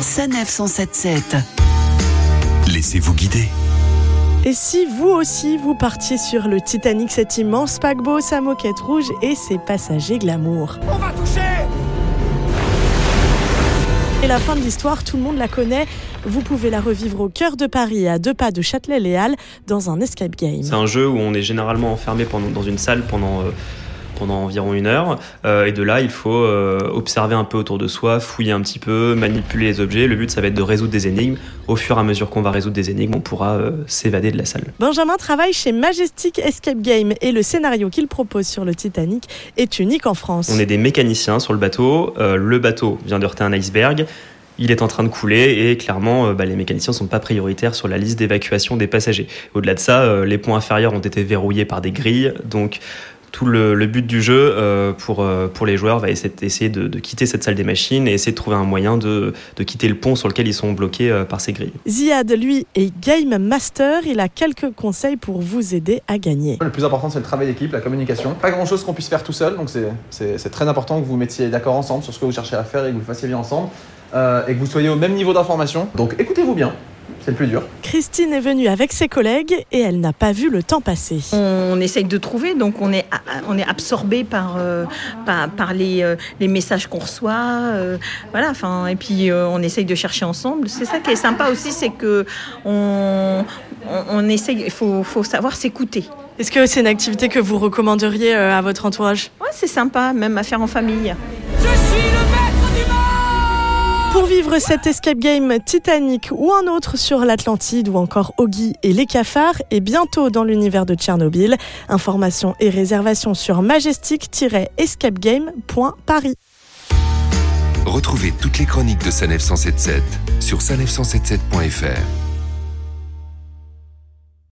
Sanef 177. Laissez-vous guider. Et si vous aussi vous partiez sur le Titanic, cet immense paquebot, sa moquette rouge et ses passagers glamour On va toucher Et la fin de l'histoire, tout le monde la connaît. Vous pouvez la revivre au cœur de Paris, à deux pas de Châtelet-Léal, dans un escape game. C'est un jeu où on est généralement enfermé pendant, dans une salle pendant, euh, pendant environ une heure. Euh, et de là, il faut euh, observer un peu autour de soi, fouiller un petit peu, manipuler les objets. Le but, ça va être de résoudre des énigmes. Au fur et à mesure qu'on va résoudre des énigmes, on pourra euh, s'évader de la salle. Benjamin travaille chez Majestic Escape Game et le scénario qu'il propose sur le Titanic est unique en France. On est des mécaniciens sur le bateau. Le bateau vient de heurter un iceberg. Il est en train de couler et clairement, bah, les mécaniciens ne sont pas prioritaires sur la liste d'évacuation des passagers. Au-delà de ça, les ponts inférieurs ont été verrouillés par des grilles. Donc, tout le, le but du jeu euh, pour, euh, pour les joueurs va essayer, essayer de, de quitter cette salle des machines et essayer de trouver un moyen de, de quitter le pont sur lequel ils sont bloqués euh, par ces grilles. Ziad, lui, est Game Master. Il a quelques conseils pour vous aider à gagner. Le plus important, c'est le travail d'équipe, la communication. Pas grand chose qu'on puisse faire tout seul, donc c'est- très important que vous vous mettiez d'accord ensemble sur ce que vous cherchez à faire et que vous le fassiez bien ensemble. euh, et que vous soyez au même niveau d'information. Donc écoutez-vous bien, c'est le plus dur. Christine est venue avec ses collègues et elle n'a pas vu le temps passer. On essaye de trouver, donc on est, on est absorbé par, euh, par, par les, euh, les messages qu'on reçoit. euh, voilà, enfin, et puis euh, on essaye de chercher ensemble. C'est ça qui est sympa aussi, c'est que on, on, on essaye, il faut, faut savoir s'écouter. Est-ce que c'est une activité que vous recommanderiez à votre entourage? Ouais, c'est sympa, même à faire en famille. Je suis Pour vivre cet escape game Titanic ou un autre sur l'Atlantide ou encore Oggy et les cafards et bientôt dans l'univers de Tchernobyl, informations et réservations sur majestic-escapegame.paris. Retrouvez toutes les chroniques de Sanef 177 sur sanef177.fr.